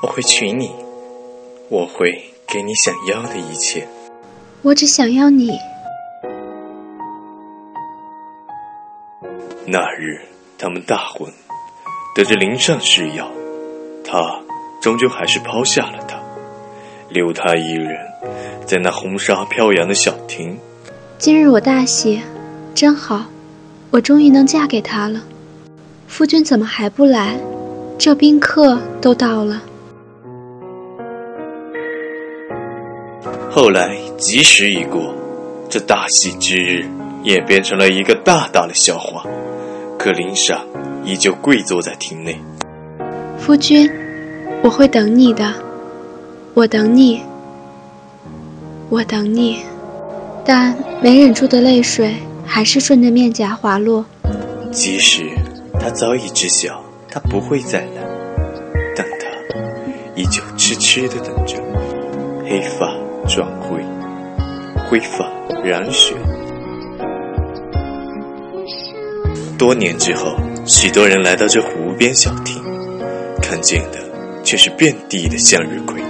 我会娶你，我会给你想要的一切。我只想要你。那日，他们大婚，得知林上誓要，他终究还是抛下了他，留他一人在那红纱飘扬的小亭。今日我大喜，真好，我终于能嫁给他了。夫君怎么还不来？这宾客都到了。后来吉时已过，这大喜之日也变成了一个大大的笑话。可林莎依旧跪坐在厅内。夫君，我会等你的，我等你，我等你。但没忍住的泪水还是顺着面颊滑落。即使他早已知晓他不会再来，但他依旧痴痴的等着。黑发转灰，挥发染血。多年之后，许多人来到这湖边小亭，看见的却是遍地的向日葵。